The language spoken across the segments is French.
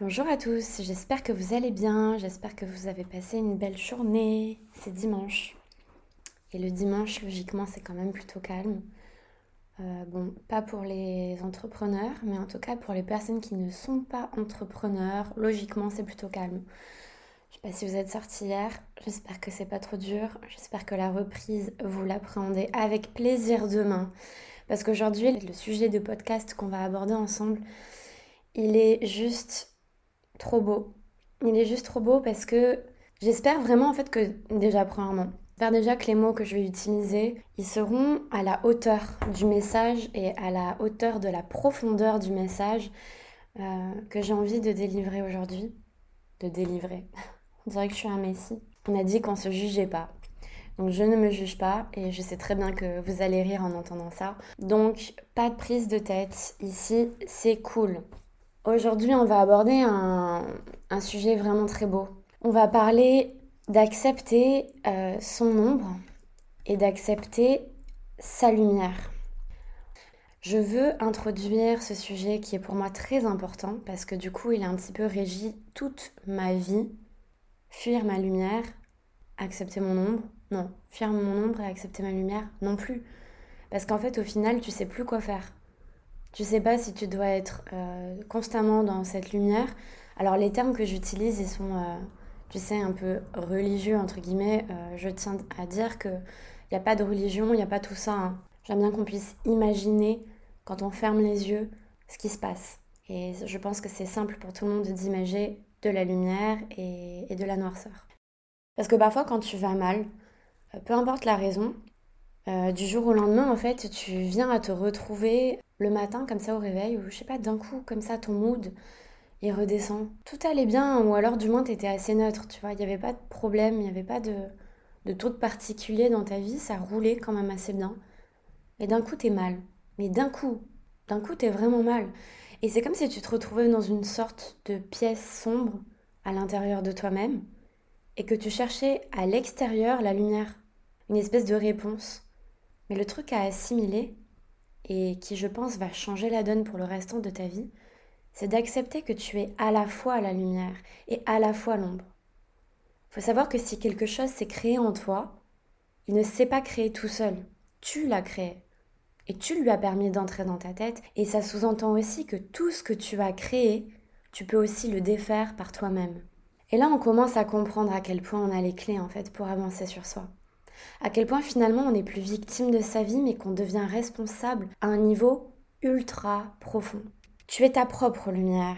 Bonjour à tous, j'espère que vous allez bien, j'espère que vous avez passé une belle journée. C'est dimanche. Et le dimanche, logiquement, c'est quand même plutôt calme. Euh, bon, pas pour les entrepreneurs, mais en tout cas pour les personnes qui ne sont pas entrepreneurs, logiquement, c'est plutôt calme. Je sais pas si vous êtes sortis hier, j'espère que c'est pas trop dur, j'espère que la reprise, vous l'appréhendez avec plaisir demain. Parce qu'aujourd'hui, le sujet de podcast qu'on va aborder ensemble, il est juste trop beau. Il est juste trop beau parce que j'espère vraiment en fait que déjà premièrement, faire déjà que les mots que je vais utiliser, ils seront à la hauteur du message et à la hauteur de la profondeur du message euh, que j'ai envie de délivrer aujourd'hui. De délivrer. On dirait que je suis un messie. On a dit qu'on se jugeait pas. Donc je ne me juge pas et je sais très bien que vous allez rire en entendant ça. Donc pas de prise de tête ici, c'est cool. Aujourd'hui, on va aborder un, sujet vraiment très beau. On va parler d'accepter euh, son ombre et d'accepter sa lumière. Je veux introduire ce sujet qui est pour moi très important parce que du coup, il a un petit peu régi toute ma vie. Fuir ma lumière, accepter mon ombre. Non, fuir mon ombre et accepter ma lumière non plus. Parce qu'en fait, au final, tu sais plus quoi faire. Tu sais pas si tu dois être euh, constamment dans cette lumière. Alors les termes que j'utilise, ils sont, euh, tu sais, un peu religieux, entre guillemets. Euh, je tiens à dire qu'il n'y a pas de religion, il n'y a pas tout ça. Hein. J'aime bien qu'on puisse imaginer, quand on ferme les yeux, ce qui se passe. Et je pense que c'est simple pour tout le monde d'imager de la lumière et, et de la noirceur. Parce que parfois, quand tu vas mal, peu importe la raison, du jour au lendemain, en fait, tu viens à te retrouver le matin comme ça au réveil ou je sais pas d'un coup comme ça ton mood il redescend. Tout allait bien ou alors du moins tu étais assez neutre, tu vois, il n'y avait pas de problème, il n'y avait pas de, de truc particulier dans ta vie, ça roulait quand même assez bien. Et d'un coup t'es mal. Mais d'un coup, d'un coup t'es vraiment mal. Et c'est comme si tu te retrouvais dans une sorte de pièce sombre à l'intérieur de toi-même et que tu cherchais à l'extérieur la lumière, une espèce de réponse. Mais le truc à assimiler, et qui, je pense, va changer la donne pour le restant de ta vie, c'est d'accepter que tu es à la fois la lumière et à la fois l'ombre. Il faut savoir que si quelque chose s'est créé en toi, il ne s'est pas créé tout seul. Tu l'as créé. Et tu lui as permis d'entrer dans ta tête. Et ça sous-entend aussi que tout ce que tu as créé, tu peux aussi le défaire par toi-même. Et là, on commence à comprendre à quel point on a les clés, en fait, pour avancer sur soi à quel point finalement on n'est plus victime de sa vie mais qu'on devient responsable à un niveau ultra profond. Tu es ta propre lumière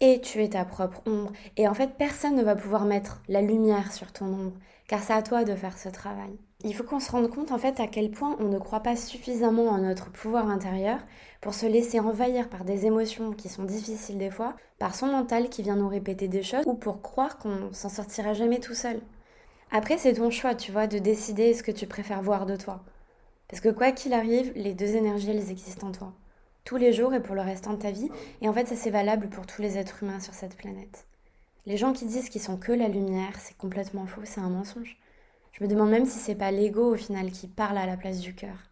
et tu es ta propre ombre et en fait personne ne va pouvoir mettre la lumière sur ton ombre car c'est à toi de faire ce travail. Il faut qu'on se rende compte en fait à quel point on ne croit pas suffisamment en notre pouvoir intérieur pour se laisser envahir par des émotions qui sont difficiles des fois, par son mental qui vient nous répéter des choses ou pour croire qu'on s'en sortira jamais tout seul. Après, c'est ton choix, tu vois, de décider ce que tu préfères voir de toi. Parce que quoi qu'il arrive, les deux énergies, elles existent en toi. Tous les jours et pour le restant de ta vie. Et en fait, ça c'est valable pour tous les êtres humains sur cette planète. Les gens qui disent qu'ils sont que la lumière, c'est complètement faux, c'est un mensonge. Je me demande même si c'est pas l'ego au final qui parle à la place du cœur.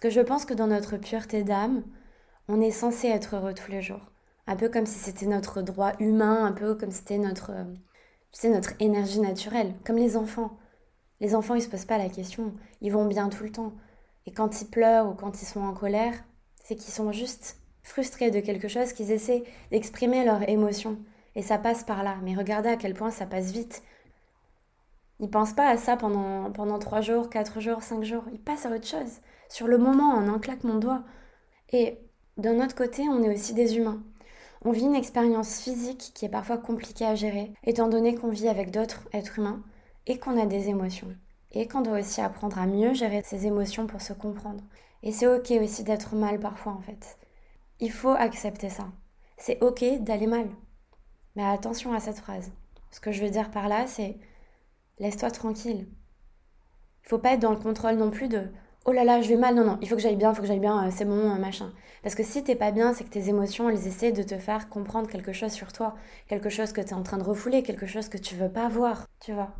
Que je pense que dans notre pureté d'âme, on est censé être heureux tous les jours. Un peu comme si c'était notre droit humain, un peu comme si c'était notre euh, c'est notre énergie naturelle, comme les enfants. Les enfants, ils se posent pas la question, ils vont bien tout le temps. Et quand ils pleurent ou quand ils sont en colère, c'est qu'ils sont juste frustrés de quelque chose, qu'ils essaient d'exprimer leurs émotions. Et ça passe par là. Mais regardez à quel point ça passe vite. Ils pensent pas à ça pendant, pendant 3 jours, 4 jours, 5 jours. Ils passent à autre chose. Sur le moment, en un de doigts. Et d'un autre côté, on est aussi des humains. On vit une expérience physique qui est parfois compliquée à gérer, étant donné qu'on vit avec d'autres êtres humains et qu'on a des émotions. Et qu'on doit aussi apprendre à mieux gérer ses émotions pour se comprendre. Et c'est ok aussi d'être mal parfois en fait. Il faut accepter ça. C'est ok d'aller mal. Mais attention à cette phrase. Ce que je veux dire par là, c'est laisse-toi tranquille. Il faut pas être dans le contrôle non plus de oh là là, je vais mal, non, non, il faut que j'aille bien, il faut que j'aille bien, euh, c'est bon, euh, machin. Parce que si t'es pas bien, c'est que tes émotions, elles essaient de te faire comprendre quelque chose sur toi, quelque chose que tu es en train de refouler, quelque chose que tu veux pas voir, tu vois.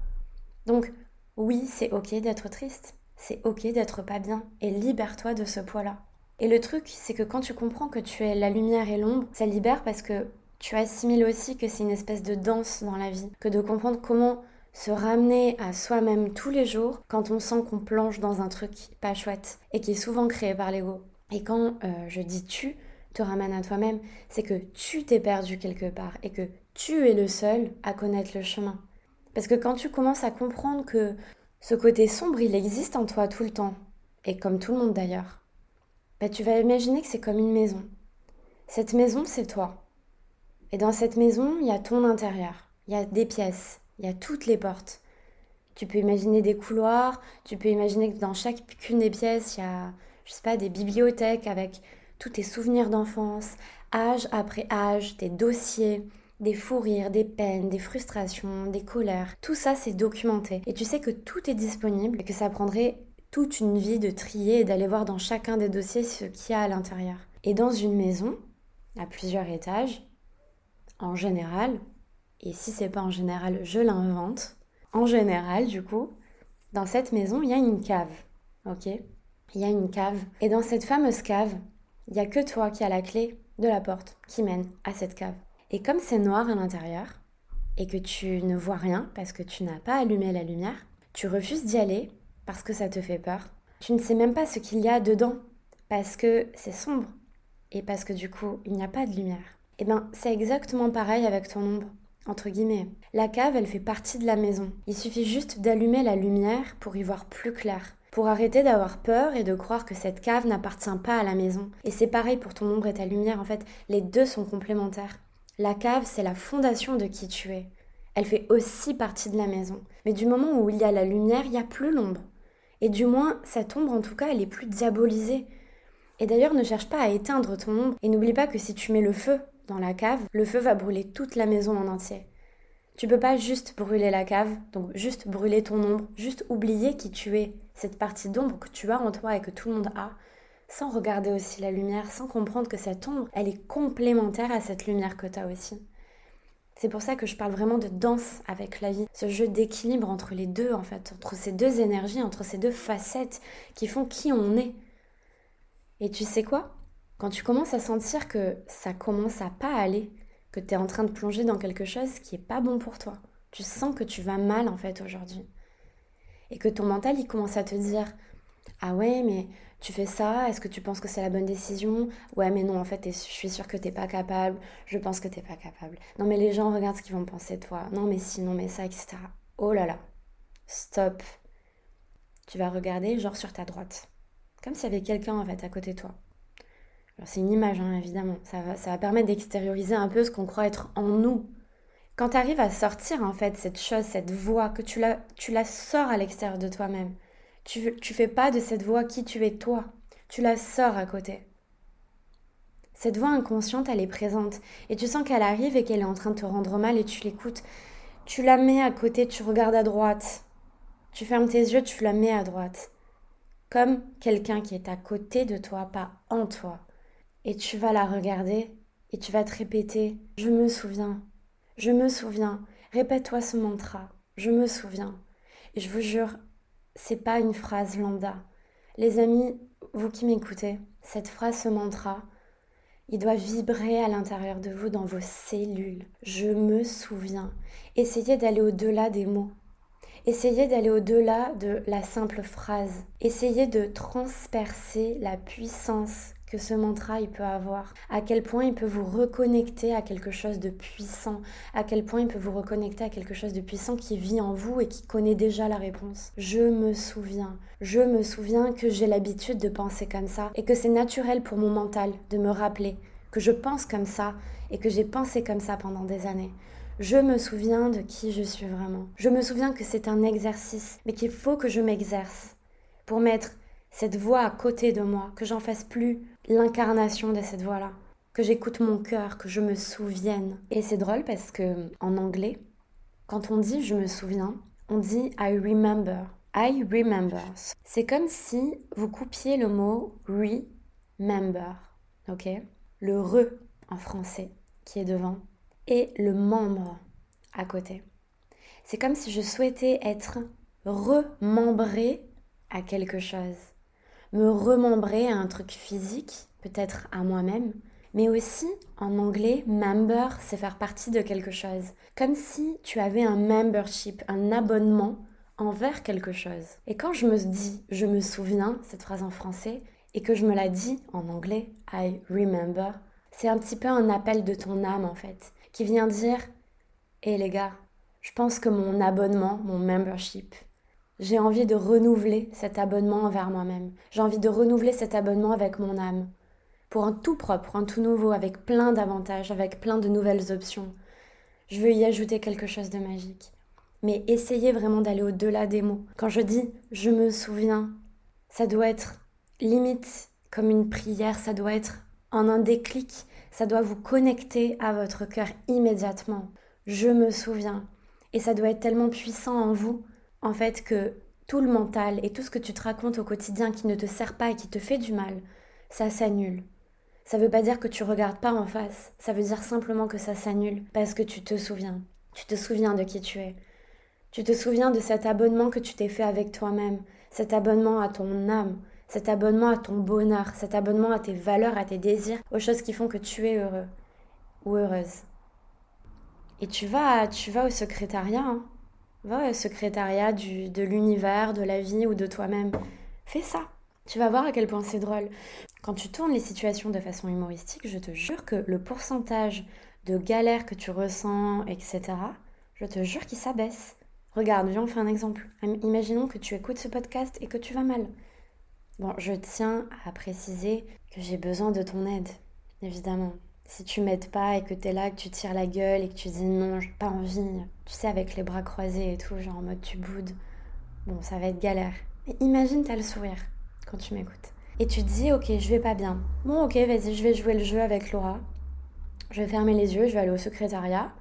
Donc, oui, c'est ok d'être triste, c'est ok d'être pas bien, et libère-toi de ce poids-là. Et le truc, c'est que quand tu comprends que tu es la lumière et l'ombre, ça libère parce que tu assimiles aussi que c'est une espèce de danse dans la vie, que de comprendre comment se ramener à soi-même tous les jours quand on sent qu'on plonge dans un truc pas chouette et qui est souvent créé par l'ego. Et quand euh, je dis tu te ramènes à toi-même, c'est que tu t'es perdu quelque part et que tu es le seul à connaître le chemin. Parce que quand tu commences à comprendre que ce côté sombre, il existe en toi tout le temps, et comme tout le monde d'ailleurs, bah, tu vas imaginer que c'est comme une maison. Cette maison, c'est toi. Et dans cette maison, il y a ton intérieur, il y a des pièces, il y a toutes les portes. Tu peux imaginer des couloirs, tu peux imaginer que dans chacune des pièces, il y a, je sais pas, des bibliothèques avec tous tes souvenirs d'enfance, âge après âge, tes dossiers, des fous rires, des peines, des frustrations, des colères. Tout ça, c'est documenté. Et tu sais que tout est disponible et que ça prendrait toute une vie de trier et d'aller voir dans chacun des dossiers ce qu'il y a à l'intérieur. Et dans une maison, à plusieurs étages, en général, et si c'est pas en général, je l'invente. En général, du coup, dans cette maison, il y a une cave. Ok? Il y a une cave. Et dans cette fameuse cave, il n'y a que toi qui as la clé de la porte qui mène à cette cave. Et comme c'est noir à l'intérieur, et que tu ne vois rien parce que tu n'as pas allumé la lumière, tu refuses d'y aller parce que ça te fait peur. Tu ne sais même pas ce qu'il y a dedans parce que c'est sombre et parce que du coup, il n'y a pas de lumière. Eh bien, c'est exactement pareil avec ton ombre entre guillemets. La cave, elle fait partie de la maison. Il suffit juste d'allumer la lumière pour y voir plus clair, pour arrêter d'avoir peur et de croire que cette cave n'appartient pas à la maison. Et c'est pareil pour ton ombre et ta lumière, en fait, les deux sont complémentaires. La cave, c'est la fondation de qui tu es. Elle fait aussi partie de la maison. Mais du moment où il y a la lumière, il n'y a plus l'ombre. Et du moins, cette ombre, en tout cas, elle est plus diabolisée. Et d'ailleurs, ne cherche pas à éteindre ton ombre. Et n'oublie pas que si tu mets le feu dans la cave, le feu va brûler toute la maison en entier. Tu peux pas juste brûler la cave, donc juste brûler ton ombre, juste oublier qui tu es, cette partie d'ombre que tu as en toi et que tout le monde a, sans regarder aussi la lumière, sans comprendre que cette ombre, elle est complémentaire à cette lumière que tu as aussi. C'est pour ça que je parle vraiment de danse avec la vie, ce jeu d'équilibre entre les deux en fait, entre ces deux énergies, entre ces deux facettes qui font qui on est. Et tu sais quoi? Quand tu commences à sentir que ça commence à pas aller, que tu es en train de plonger dans quelque chose qui est pas bon pour toi, tu sens que tu vas mal en fait aujourd'hui. Et que ton mental il commence à te dire "Ah ouais, mais tu fais ça, est-ce que tu penses que c'est la bonne décision? Ouais, mais non, en fait, je suis sûre que t'es pas capable, je pense que t'es pas capable. Non, mais les gens regardent ce qu'ils vont penser de toi. Non, mais si, non, mais ça, etc. Oh là là, stop. Tu vas regarder, genre sur ta droite. Comme s'il y avait quelqu'un en fait à côté de toi c'est une image, hein, évidemment. Ça va, permettre d'extérioriser un peu ce qu'on croit être en nous. Quand tu arrives à sortir, en fait, cette chose, cette voix, que tu la, tu la sors à l'extérieur de toi-même. Tu, tu fais pas de cette voix qui tu es toi. Tu la sors à côté. Cette voix inconsciente, elle est présente. Et tu sens qu'elle arrive et qu'elle est en train de te rendre mal et tu l'écoutes. Tu la mets à côté, tu regardes à droite. Tu fermes tes yeux, tu la mets à droite. Comme quelqu'un qui est à côté de toi, pas en toi et tu vas la regarder et tu vas te répéter Je me souviens, je me souviens. Répète-toi ce mantra Je me souviens. Et je vous jure, c'est pas une phrase lambda. Les amis, vous qui m'écoutez, cette phrase, ce mantra, il doit vibrer à l'intérieur de vous, dans vos cellules. Je me souviens. Essayez d'aller au-delà des mots. Essayez d'aller au-delà de la simple phrase. Essayez de transpercer la puissance que ce mantra il peut avoir, à quel point il peut vous reconnecter à quelque chose de puissant, à quel point il peut vous reconnecter à quelque chose de puissant qui vit en vous et qui connaît déjà la réponse. Je me souviens, je me souviens que j'ai l'habitude de penser comme ça et que c'est naturel pour mon mental de me rappeler que je pense comme ça et que j'ai pensé comme ça pendant des années. Je me souviens de qui je suis vraiment. Je me souviens que c'est un exercice, mais qu'il faut que je m'exerce pour mettre cette voix à côté de moi, que j'en fasse plus l'incarnation de cette voix-là, que j'écoute mon cœur, que je me souvienne. Et c'est drôle parce que en anglais, quand on dit je me souviens, on dit I remember. I remember. C'est comme si vous coupiez le mot remember, ok? Le re en français qui est devant et le membre à côté. C'est comme si je souhaitais être remembré à quelque chose me remembrer à un truc physique, peut-être à moi-même, Mais aussi, en anglais, member, c'est faire partie de quelque chose. Comme si tu avais un membership, un abonnement envers quelque chose. Et quand je me dis, je me souviens, cette phrase en français, et que je me la dis en anglais, I remember, c'est un petit peu un appel de ton âme en fait, qui vient dire, hé les gars, je pense que mon abonnement, mon membership, j'ai envie de renouveler cet abonnement envers moi-même. J'ai envie de renouveler cet abonnement avec mon âme. Pour un tout propre, un tout nouveau, avec plein d'avantages, avec plein de nouvelles options. Je veux y ajouter quelque chose de magique. Mais essayez vraiment d'aller au-delà des mots. Quand je dis je me souviens, ça doit être limite comme une prière, ça doit être en un déclic, ça doit vous connecter à votre cœur immédiatement. Je me souviens. Et ça doit être tellement puissant en vous, en fait, que tout le mental et tout ce que tu te racontes au quotidien qui ne te sert pas et qui te fait du mal, ça s'annule. Ça ne veut pas dire que tu regardes pas en face, ça veut dire simplement que ça s'annule parce que tu te souviens. Tu te souviens de qui tu es. Tu te souviens de cet abonnement que tu t'es fait avec toi-même, cet abonnement à ton âme, cet abonnement à ton bonheur, cet abonnement à tes valeurs, à tes désirs, aux choses qui font que tu es heureux ou heureuse. Et tu vas, tu vas au secrétariat, hein. Va au secrétariat de l'univers, de la vie ou de toi-même. Fais ça. Tu vas voir à quel point c'est drôle. Quand tu tournes les situations de façon humoristique, je te jure que le pourcentage de galères que tu ressens, etc., je te jure qu'il s'abaisse. Regarde, viens, on fait un exemple. Imaginons que tu écoutes ce podcast et que tu vas mal. Bon, je tiens à préciser que j'ai besoin de ton aide, évidemment. Si tu m'aides pas et que tu es là, que tu tires la gueule et que tu dis non, j'ai pas envie, tu sais, avec les bras croisés et tout, genre en mode tu boudes, bon, ça va être galère. Mais imagine, t'as le sourire quand tu m'écoutes. Et tu te dis, ok, je vais pas bien. Bon, ok, vas-y, je vais jouer le jeu avec Laura. Je vais fermer les yeux, je vais aller au secrétariat,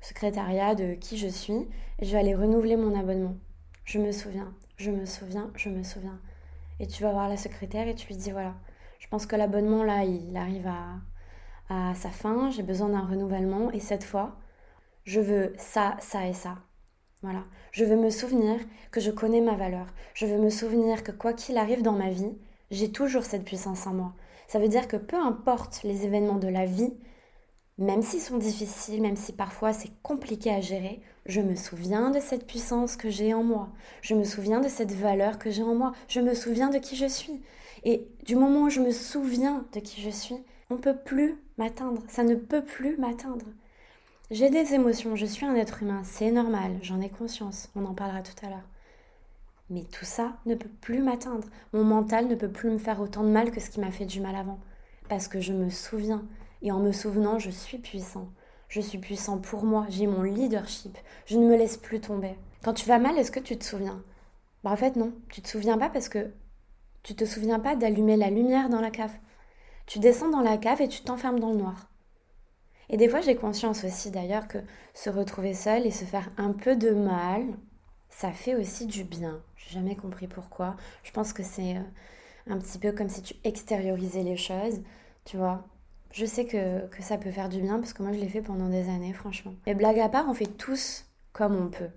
secrétariat de qui je suis, et je vais aller renouveler mon abonnement. Je me souviens, je me souviens, je me souviens. Et tu vas voir la secrétaire et tu lui dis voilà, je pense que l'abonnement là, il arrive à, à sa fin, j'ai besoin d'un renouvellement et cette fois, je veux ça, ça et ça. Voilà. Je veux me souvenir que je connais ma valeur. Je veux me souvenir que quoi qu'il arrive dans ma vie, j'ai toujours cette puissance en moi. Ça veut dire que peu importe les événements de la vie, même s'ils sont difficiles, même si parfois c'est compliqué à gérer, je me souviens de cette puissance que j'ai en moi. Je me souviens de cette valeur que j'ai en moi. Je me souviens de qui je suis. Et du moment où je me souviens de qui je suis, on ne peut plus m'atteindre. Ça ne peut plus m'atteindre. J'ai des émotions, je suis un être humain, c'est normal, j'en ai conscience, on en parlera tout à l'heure. Mais tout ça ne peut plus m'atteindre. Mon mental ne peut plus me faire autant de mal que ce qui m'a fait du mal avant. Parce que je me souviens, et en me souvenant, je suis puissant. Je suis puissant pour moi, j'ai mon leadership. Je ne me laisse plus tomber. Quand tu vas mal, est-ce que tu te souviens? Bah, En fait, non. Tu te souviens pas parce que tu te souviens pas d'allumer la lumière dans la cave. Tu descends dans la cave et tu t'enfermes dans le noir. Et des fois, j'ai conscience aussi d'ailleurs que se retrouver seul et se faire un peu de mal, ça fait aussi du bien. J'ai jamais compris pourquoi. Je pense que c'est euh, un petit peu comme si tu extériorisais les choses, tu vois. Je sais que, ça peut faire du bien parce que moi je l'ai fait pendant des années, franchement. Mais blague à part, on fait tous comme on peut.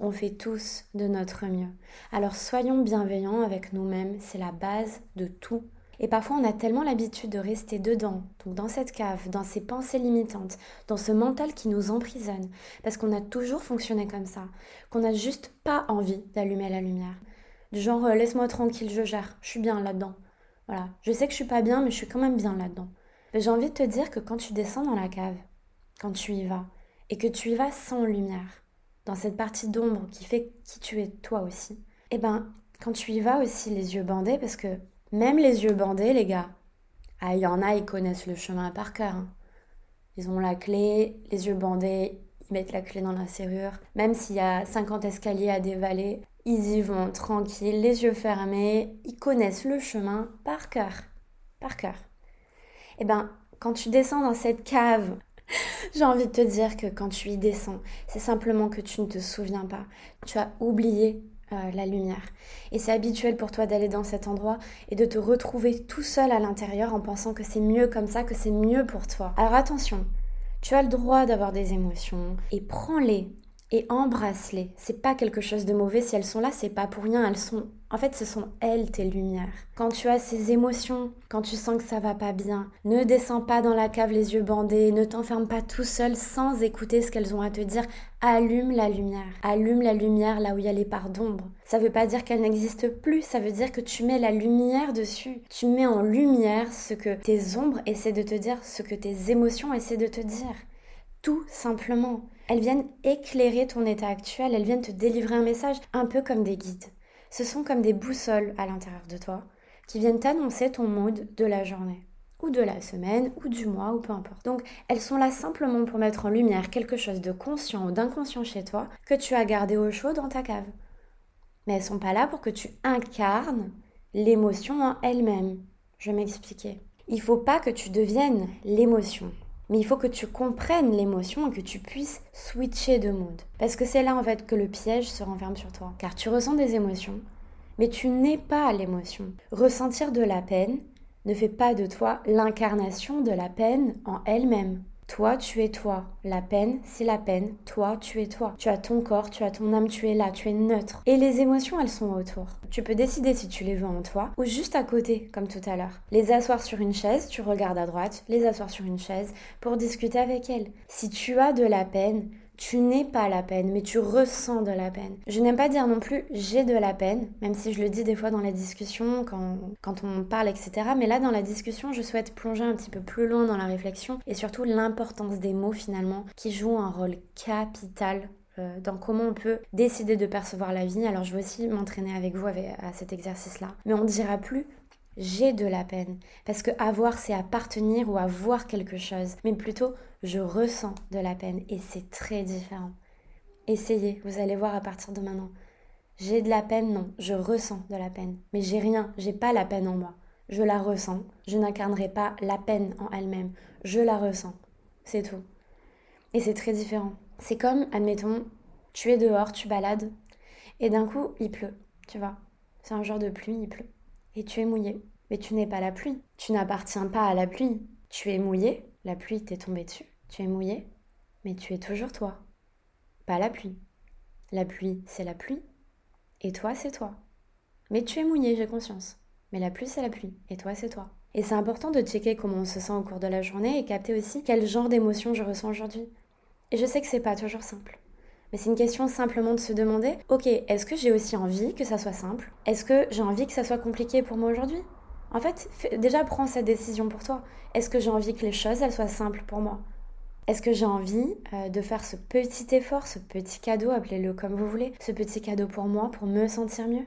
On fait tous de notre mieux. Alors soyons bienveillants avec nous-mêmes, c'est la base de tout. Et parfois on a tellement l'habitude de rester dedans, donc dans cette cave, dans ces pensées limitantes, dans ce mental qui nous emprisonne, parce qu'on a toujours fonctionné comme ça, qu'on n'a juste pas envie d'allumer la lumière. Du genre euh, laisse-moi tranquille, je gère, je suis bien là-dedans. Voilà, je sais que je suis pas bien, mais je suis quand même bien là-dedans. J'ai envie de te dire que quand tu descends dans la cave, quand tu y vas, et que tu y vas sans lumière, dans cette partie d'ombre qui fait qui tu es toi aussi, eh ben, quand tu y vas aussi les yeux bandés, parce que même les yeux bandés, les gars, ah, il y en a, ils connaissent le chemin par cœur. Hein. Ils ont la clé, les yeux bandés, ils mettent la clé dans la serrure. Même s'il y a 50 escaliers à dévaler, ils y vont tranquilles, les yeux fermés. Ils connaissent le chemin par cœur. Par cœur. Eh ben, quand tu descends dans cette cave, j'ai envie de te dire que quand tu y descends, c'est simplement que tu ne te souviens pas. Tu as oublié euh, la lumière. Et c'est habituel pour toi d'aller dans cet endroit et de te retrouver tout seul à l'intérieur en pensant que c'est mieux comme ça, que c'est mieux pour toi. Alors attention, tu as le droit d'avoir des émotions et prends-les et embrasse-les. C'est pas quelque chose de mauvais si elles sont là, c'est pas pour rien, elles sont en fait, ce sont elles tes lumières. Quand tu as ces émotions, quand tu sens que ça va pas bien, ne descends pas dans la cave les yeux bandés, ne t'enferme pas tout seul sans écouter ce qu'elles ont à te dire. Allume la lumière. Allume la lumière là où il y a les parts d'ombre. Ça veut pas dire qu'elle n'existe plus, ça veut dire que tu mets la lumière dessus. Tu mets en lumière ce que tes ombres essaient de te dire, ce que tes émotions essaient de te dire. Tout simplement. Elles viennent éclairer ton état actuel, elles viennent te délivrer un message, un peu comme des guides. Ce sont comme des boussoles à l'intérieur de toi qui viennent t'annoncer ton mood de la journée ou de la semaine ou du mois ou peu importe. Donc elles sont là simplement pour mettre en lumière quelque chose de conscient ou d'inconscient chez toi que tu as gardé au chaud dans ta cave. Mais elles sont pas là pour que tu incarnes l'émotion en elle-même. Je vais m'expliquer. Il faut pas que tu deviennes l'émotion. Mais il faut que tu comprennes l'émotion et que tu puisses switcher de mood. Parce que c'est là en fait que le piège se renferme sur toi. Car tu ressens des émotions, mais tu n'es pas l'émotion. Ressentir de la peine ne fait pas de toi l'incarnation de la peine en elle-même. Toi, tu es toi. La peine, c'est la peine. Toi, tu es toi. Tu as ton corps, tu as ton âme, tu es là, tu es neutre. Et les émotions, elles sont autour. Tu peux décider si tu les veux en toi ou juste à côté, comme tout à l'heure. Les asseoir sur une chaise, tu regardes à droite, les asseoir sur une chaise pour discuter avec elles. Si tu as de la peine, tu n'es pas la peine, mais tu ressens de la peine. Je n'aime pas dire non plus j'ai de la peine, même si je le dis des fois dans les discussions, quand, quand on parle, etc. Mais là, dans la discussion, je souhaite plonger un petit peu plus loin dans la réflexion et surtout l'importance des mots finalement, qui jouent un rôle capital euh, dans comment on peut décider de percevoir la vie. Alors je vais aussi m'entraîner avec vous à cet exercice-là. Mais on ne dira plus j'ai de la peine. Parce que avoir, c'est appartenir ou avoir quelque chose. Mais plutôt, je ressens de la peine. Et c'est très différent. Essayez, vous allez voir à partir de maintenant. J'ai de la peine, non, je ressens de la peine. Mais j'ai rien, j'ai pas la peine en moi. Je la ressens. Je n'incarnerai pas la peine en elle-même. Je la ressens. C'est tout. Et c'est très différent. C'est comme, admettons, tu es dehors, tu balades, et d'un coup, il pleut, tu vois. C'est un jour de pluie, il pleut et tu es mouillé. Mais tu n'es pas la pluie. Tu n'appartiens pas à la pluie. Tu es mouillé, la pluie t'est tombée dessus. Tu es mouillé, mais tu es toujours toi. Pas la pluie. La pluie, c'est la pluie. Et toi, c'est toi. Mais tu es mouillé, j'ai conscience. Mais la pluie, c'est la pluie. Et toi, c'est toi. Et c'est important de checker comment on se sent au cours de la journée et capter aussi quel genre d'émotion je ressens aujourd'hui. Et je sais que c'est pas toujours simple. Mais c'est une question simplement de se demander, ok, est-ce que j'ai aussi envie que ça soit simple? Est-ce que j'ai envie que ça soit compliqué pour moi aujourd'hui? En fait, déjà prends cette décision pour toi. Est-ce que j'ai envie que les choses, elles soient simples pour moi? Est-ce que j'ai envie euh, de faire ce petit effort, ce petit cadeau, appelez-le comme vous voulez, ce petit cadeau pour moi, pour me sentir mieux?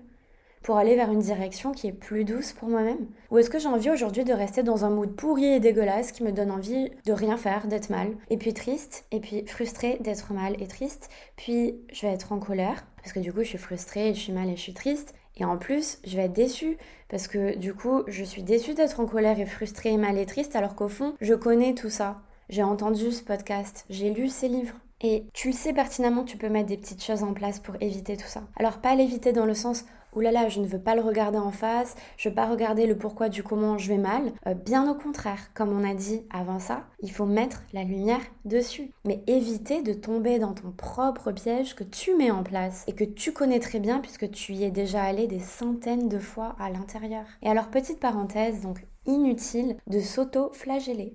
Pour aller vers une direction qui est plus douce pour moi-même? Ou est-ce que j'ai envie aujourd'hui de rester dans un mood pourri et dégueulasse qui me donne envie de rien faire, d'être mal, et puis triste, et puis frustrée d'être mal et triste, puis je vais être en colère, parce que du coup je suis frustrée, je suis mal et je suis triste, et en plus, je vais être déçue parce que du coup, je suis déçue d'être en colère et frustrée et mal et triste alors qu'au fond, je connais tout ça. J'ai entendu ce podcast, j'ai lu ces livres. Et tu le sais pertinemment tu peux mettre des petites choses en place pour éviter tout ça. Alors pas l'éviter dans le sens Ouh là là, je ne veux pas le regarder en face, je veux pas regarder le pourquoi du comment je vais mal. Euh, bien au contraire, comme on a dit avant ça, il faut mettre la lumière dessus. Mais éviter de tomber dans ton propre piège que tu mets en place et que tu connais très bien puisque tu y es déjà allé des centaines de fois à l'intérieur. Et alors, petite parenthèse, donc inutile de s'auto-flageller.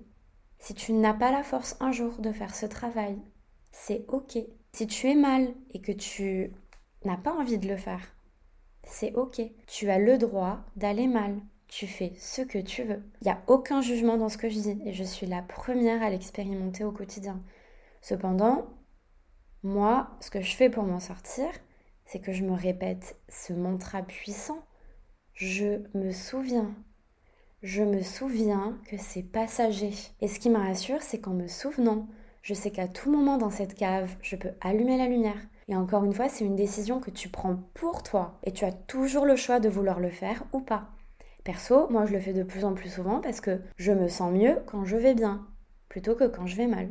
Si tu n'as pas la force un jour de faire ce travail, c'est ok. Si tu es mal et que tu n'as pas envie de le faire, c'est ok. Tu as le droit d'aller mal. Tu fais ce que tu veux. Il n'y a aucun jugement dans ce que je dis et je suis la première à l'expérimenter au quotidien. Cependant, moi, ce que je fais pour m'en sortir, c'est que je me répète ce mantra puissant. Je me souviens. Je me souviens que c'est passager. Et ce qui me rassure, c'est qu'en me souvenant, je sais qu'à tout moment dans cette cave, je peux allumer la lumière, et encore une fois, c'est une décision que tu prends pour toi et tu as toujours le choix de vouloir le faire ou pas. Perso, moi je le fais de plus en plus souvent parce que je me sens mieux quand je vais bien plutôt que quand je vais mal.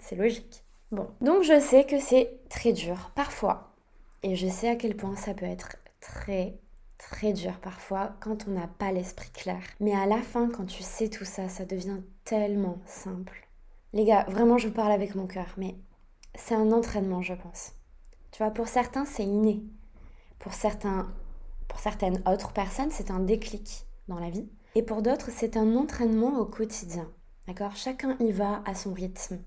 c'est logique. Bon, donc je sais que c'est très dur parfois et je sais à quel point ça peut être très très dur parfois quand on n'a pas l'esprit clair. Mais à la fin, quand tu sais tout ça, ça devient tellement simple. Les gars, vraiment, je vous parle avec mon cœur, mais c'est un entraînement, je pense. Tu vois, pour certains, c'est inné. Pour, certains, pour certaines autres personnes, c'est un déclic dans la vie. Et pour d'autres, c'est un entraînement au quotidien. D'accord? Chacun y va à son rythme.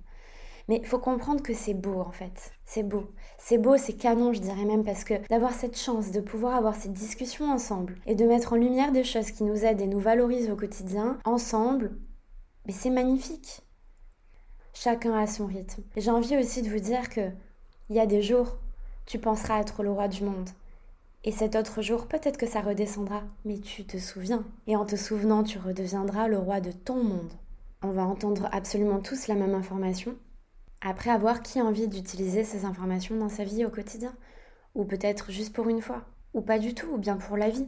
Mais il faut comprendre que c'est beau en fait. C'est beau. C'est beau, c'est canon, je dirais même, parce que d'avoir cette chance de pouvoir avoir cette discussion ensemble et de mettre en lumière des choses qui nous aident et nous valorisent au quotidien, ensemble, mais c'est magnifique. Chacun a son rythme. J'ai envie aussi de vous dire que il y a des jours, tu penseras être le roi du monde. Et cet autre jour, peut-être que ça redescendra, mais tu te souviens. Et en te souvenant, tu redeviendras le roi de ton monde. On va entendre absolument tous la même information, après avoir qui a envie d'utiliser ces informations dans sa vie au quotidien, ou peut-être juste pour une fois, ou pas du tout, ou bien pour la vie?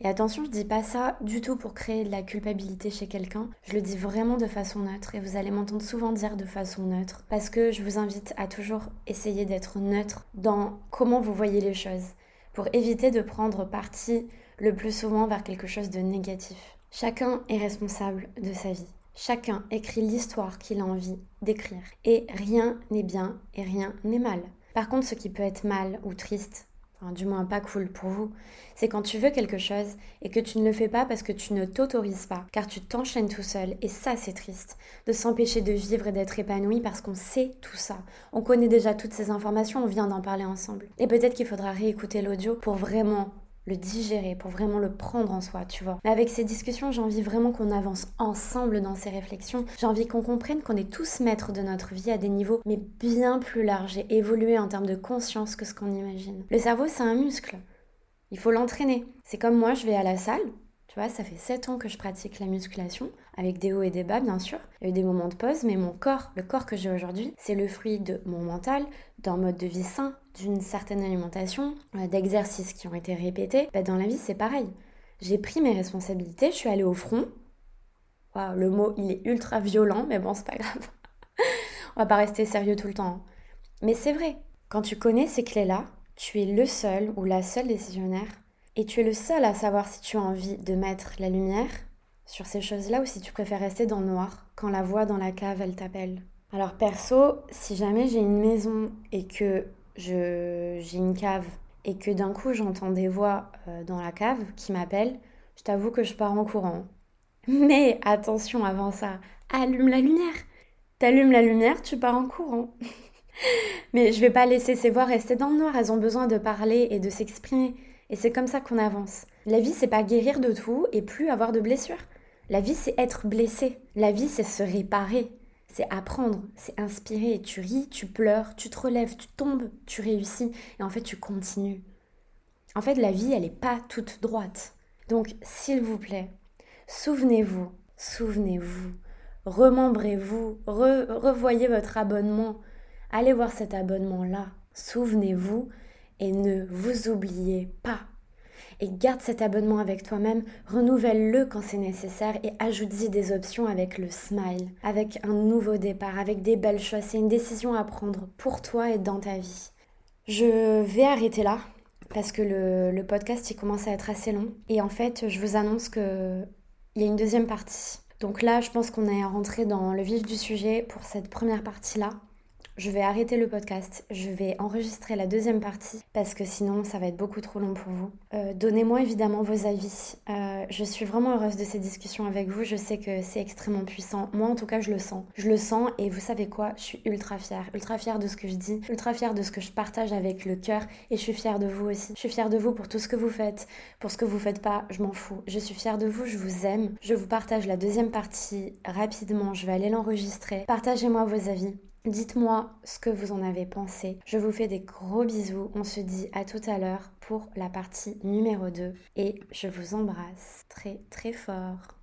Et attention, je dis pas ça du tout pour créer de la culpabilité chez quelqu'un. Je le dis vraiment de façon neutre et vous allez m'entendre souvent dire de façon neutre parce que je vous invite à toujours essayer d'être neutre dans comment vous voyez les choses pour éviter de prendre parti le plus souvent vers quelque chose de négatif. Chacun est responsable de sa vie. Chacun écrit l'histoire qu'il a envie d'écrire. Et rien n'est bien et rien n'est mal. Par contre, ce qui peut être mal ou triste, du moins pas cool pour vous, c'est quand tu veux quelque chose et que tu ne le fais pas parce que tu ne t'autorises pas, car tu t'enchaînes tout seul. Et ça, c'est triste. De s'empêcher de vivre et d'être épanoui parce qu'on sait tout ça. On connaît déjà toutes ces informations, on vient d'en parler ensemble. Et peut-être qu'il faudra réécouter l'audio pour vraiment le digérer, pour vraiment le prendre en soi, tu vois. Mais avec ces discussions, j'ai envie vraiment qu'on avance ensemble dans ces réflexions. J'ai envie qu'on comprenne qu'on est tous maîtres de notre vie à des niveaux, mais bien plus larges et évolués en termes de conscience que ce qu'on imagine. Le cerveau, c'est un muscle. Il faut l'entraîner. C'est comme moi, je vais à la salle, tu vois, ça fait 7 ans que je pratique la musculation, avec des hauts et des bas bien sûr. Il y a eu des moments de pause, mais mon corps, le corps que j'ai aujourd'hui, c'est le fruit de mon mental, d'un mode de vie sain, d'une certaine alimentation, euh, d'exercices qui ont été répétés. Bah, dans la vie, c'est pareil. J'ai pris mes responsabilités, je suis allée au front. le mot, il est ultra violent, mais bon, c'est pas grave. On va pas rester sérieux tout le temps. Hein. Mais c'est vrai, quand tu connais ces clés-là, tu es le seul ou la seule décisionnaire et tu es le seul à savoir si tu as envie de mettre la lumière sur ces choses-là ou si tu préfères rester dans le noir quand la voix dans la cave, elle t'appelle. Alors perso, si jamais j'ai une maison et que j'ai une cave et que d'un coup j'entends des voix euh, dans la cave qui m'appellent, je t'avoue que je pars en courant. Mais attention avant ça, allume la lumière. T'allumes la lumière, tu pars en courant. Mais je vais pas laisser ces voix rester dans le noir, elles ont besoin de parler et de s'exprimer. Et c'est comme ça qu'on avance. La vie, c'est pas guérir de tout et plus avoir de blessures. La vie, c'est être blessé. La vie, c'est se réparer. C'est apprendre, c'est inspirer. Tu ris, tu pleures, tu te relèves, tu tombes, tu réussis. Et en fait, tu continues. En fait, la vie, elle n'est pas toute droite. Donc, s'il vous plaît, souvenez-vous, souvenez-vous, remembrez-vous, revoyez votre abonnement. Allez voir cet abonnement-là. Souvenez-vous et ne vous oubliez pas. Et garde cet abonnement avec toi-même, renouvelle-le quand c'est nécessaire et ajoute-y des options avec le smile, avec un nouveau départ, avec des belles choses. C'est une décision à prendre pour toi et dans ta vie. Je vais arrêter là parce que le, podcast il commence à être assez long et en fait je vous annonce que il y a une deuxième partie. Donc là je pense qu'on est rentré dans le vif du sujet pour cette première partie là je vais arrêter le podcast, je vais enregistrer la deuxième partie parce que sinon ça va être beaucoup trop long pour vous. Euh, donnez-moi évidemment vos avis. Euh, je suis vraiment heureuse de ces discussions avec vous, je sais que c'est extrêmement puissant. Moi en tout cas je le sens. Je le sens et vous savez quoi, je suis ultra fière. Ultra fière de ce que je dis, ultra fière de ce que je partage avec le cœur et je suis fière de vous aussi. Je suis fière de vous pour tout ce que vous faites, pour ce que vous faites pas, je m'en fous. Je suis fière de vous, je vous aime. Je vous partage la deuxième partie rapidement, je vais aller l'enregistrer. Partagez-moi vos avis. Dites-moi ce que vous en avez pensé. Je vous fais des gros bisous. On se dit à tout à l'heure pour la partie numéro 2 et je vous embrasse très très fort.